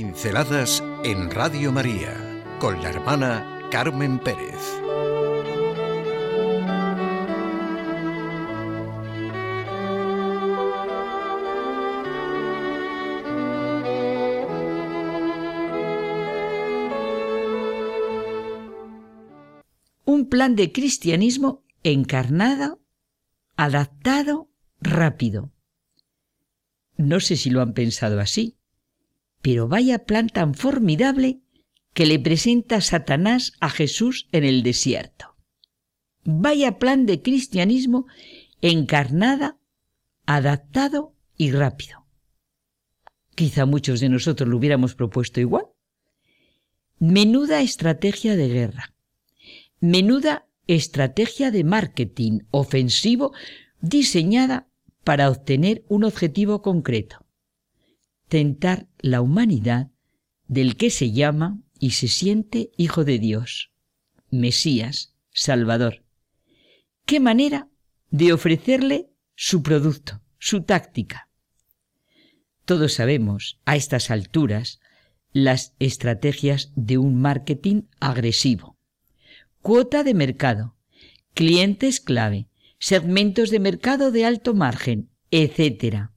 Pinceladas en Radio María con la hermana Carmen Pérez. Un plan de cristianismo encarnado, adaptado, rápido. No sé si lo han pensado así, pero vaya plan tan formidable que le presenta Satanás a Jesús en el desierto. Vaya plan de cristianismo encarnada, adaptado y rápido. Quizá muchos de nosotros lo hubiéramos propuesto igual. Menuda estrategia de guerra. Menuda estrategia de marketing ofensivo diseñada para obtener un objetivo concreto tentar la humanidad del que se llama y se siente Hijo de Dios, Mesías, Salvador. ¿Qué manera de ofrecerle su producto, su táctica? Todos sabemos, a estas alturas, las estrategias de un marketing agresivo. Cuota de mercado, clientes clave, segmentos de mercado de alto margen, etc.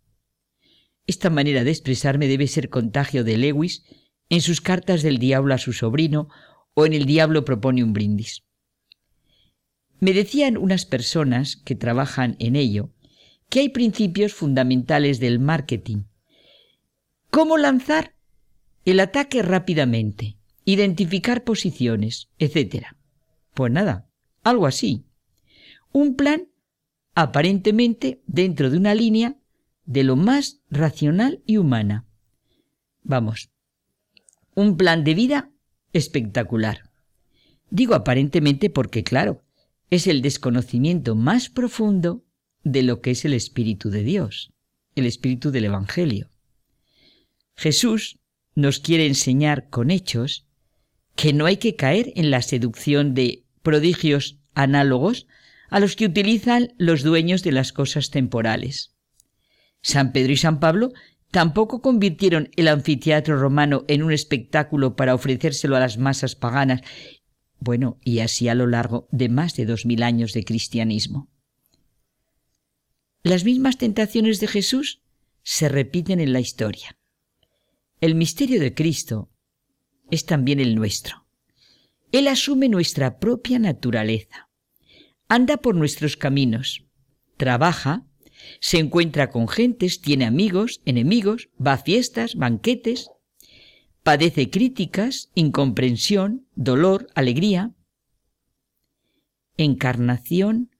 Esta manera de expresarme debe ser contagio de Lewis en sus cartas del diablo a su sobrino o en El diablo propone un brindis. Me decían unas personas que trabajan en ello que hay principios fundamentales del marketing. ¿Cómo lanzar el ataque rápidamente? Identificar posiciones, etc. Pues nada, algo así. Un plan aparentemente dentro de una línea de lo más racional y humana. Vamos, un plan de vida espectacular. Digo aparentemente porque, claro, es el desconocimiento más profundo de lo que es el Espíritu de Dios, el Espíritu del Evangelio. Jesús nos quiere enseñar con hechos que no hay que caer en la seducción de prodigios análogos a los que utilizan los dueños de las cosas temporales. San Pedro y San Pablo tampoco convirtieron el anfiteatro romano en un espectáculo para ofrecérselo a las masas paganas, bueno, y así a lo largo de más de dos mil años de cristianismo. Las mismas tentaciones de Jesús se repiten en la historia. El misterio de Cristo es también el nuestro. Él asume nuestra propia naturaleza, anda por nuestros caminos, trabaja se encuentra con gentes, tiene amigos, enemigos, va a fiestas, banquetes, padece críticas, incomprensión, dolor, alegría. Encarnación,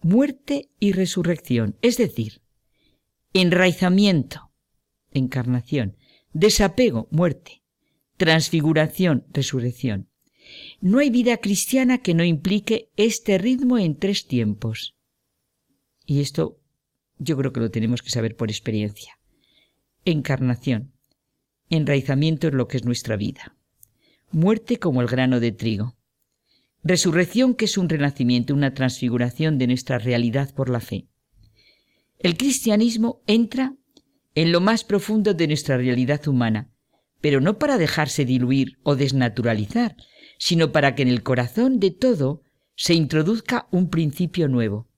muerte y resurrección, es decir, enraizamiento, encarnación, desapego, muerte, transfiguración, resurrección. No hay vida cristiana que no implique este ritmo en tres tiempos. Y esto yo creo que lo tenemos que saber por experiencia. Encarnación. Enraizamiento es lo que es nuestra vida. Muerte como el grano de trigo. Resurrección que es un renacimiento, una transfiguración de nuestra realidad por la fe. El cristianismo entra en lo más profundo de nuestra realidad humana, pero no para dejarse diluir o desnaturalizar, sino para que en el corazón de todo se introduzca un principio nuevo.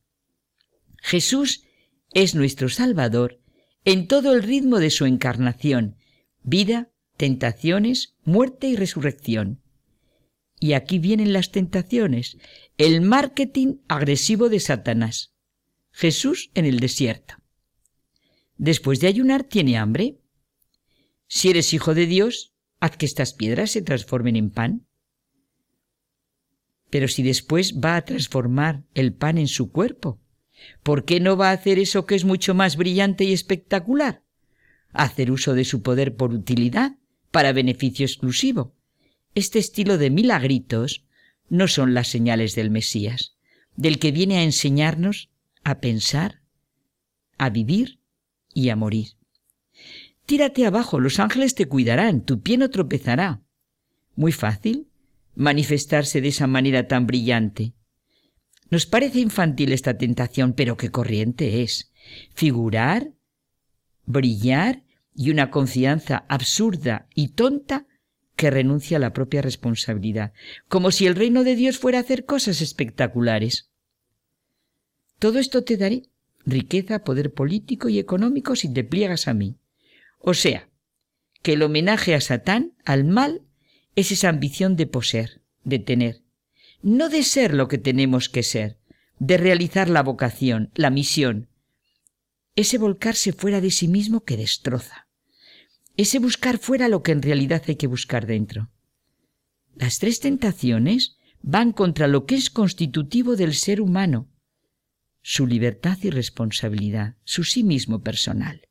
Jesús es nuestro Salvador en todo el ritmo de su encarnación, vida, tentaciones, muerte y resurrección. Y aquí vienen las tentaciones, el marketing agresivo de Satanás. Jesús en el desierto. Después de ayunar tiene hambre. Si eres hijo de Dios, haz que estas piedras se transformen en pan. Pero si después va a transformar el pan en su cuerpo, ¿Por qué no va a hacer eso que es mucho más brillante y espectacular? Hacer uso de su poder por utilidad, para beneficio exclusivo. Este estilo de milagritos no son las señales del Mesías, del que viene a enseñarnos a pensar, a vivir y a morir. Tírate abajo, los ángeles te cuidarán, tu pie no tropezará. Muy fácil manifestarse de esa manera tan brillante. Nos parece infantil esta tentación, pero qué corriente es. Figurar, brillar y una confianza absurda y tonta que renuncia a la propia responsabilidad, como si el reino de Dios fuera a hacer cosas espectaculares. Todo esto te daré, riqueza, poder político y económico si te pliegas a mí. O sea, que el homenaje a Satán, al mal, es esa ambición de poseer, de tener, no de ser lo que tenemos que ser, de realizar la vocación, la misión, ese volcarse fuera de sí mismo que destroza, ese buscar fuera lo que en realidad hay que buscar dentro. Las tres tentaciones van contra lo que es constitutivo del ser humano, su libertad y responsabilidad, su sí mismo personal.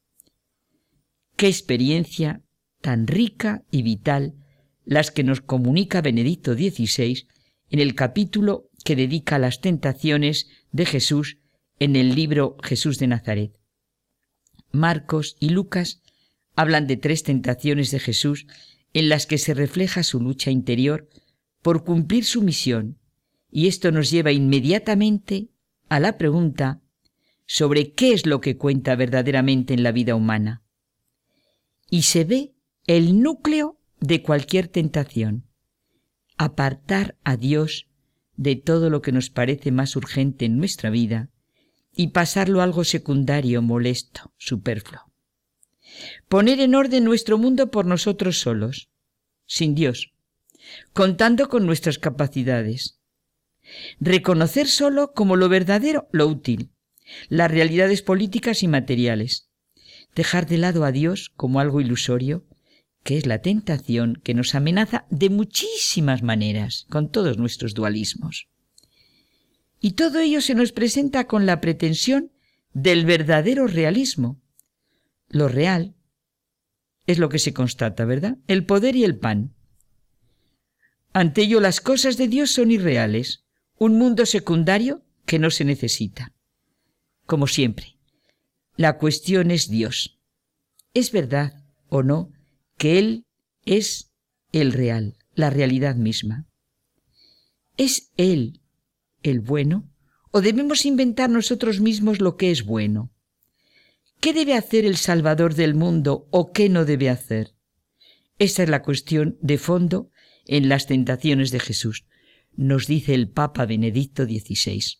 Qué experiencia tan rica y vital las que nos comunica Benedicto XVI en el capítulo que dedica a las tentaciones de Jesús en el libro Jesús de Nazaret. Marcos y Lucas hablan de tres tentaciones de Jesús en las que se refleja su lucha interior por cumplir su misión, y esto nos lleva inmediatamente a la pregunta sobre qué es lo que cuenta verdaderamente en la vida humana. Y se ve el núcleo de cualquier tentación, apartar a Dios de todo lo que nos parece más urgente en nuestra vida y pasarlo a algo secundario, molesto, superfluo. Poner en orden nuestro mundo por nosotros solos, sin Dios, contando con nuestras capacidades. Reconocer solo como lo verdadero lo útil, las realidades políticas y materiales. Dejar de lado a Dios como algo ilusorio que es la tentación que nos amenaza de muchísimas maneras, con todos nuestros dualismos. Y todo ello se nos presenta con la pretensión del verdadero realismo. Lo real es lo que se constata, ¿verdad? El poder y el pan. Ante ello las cosas de Dios son irreales, un mundo secundario que no se necesita. Como siempre, la cuestión es Dios. ¿Es verdad o no que Él es el real, la realidad misma. ¿Es Él el bueno o debemos inventar nosotros mismos lo que es bueno? ¿Qué debe hacer el Salvador del mundo o qué no debe hacer? Esa es la cuestión de fondo en las tentaciones de Jesús, nos dice el Papa Benedicto XVI.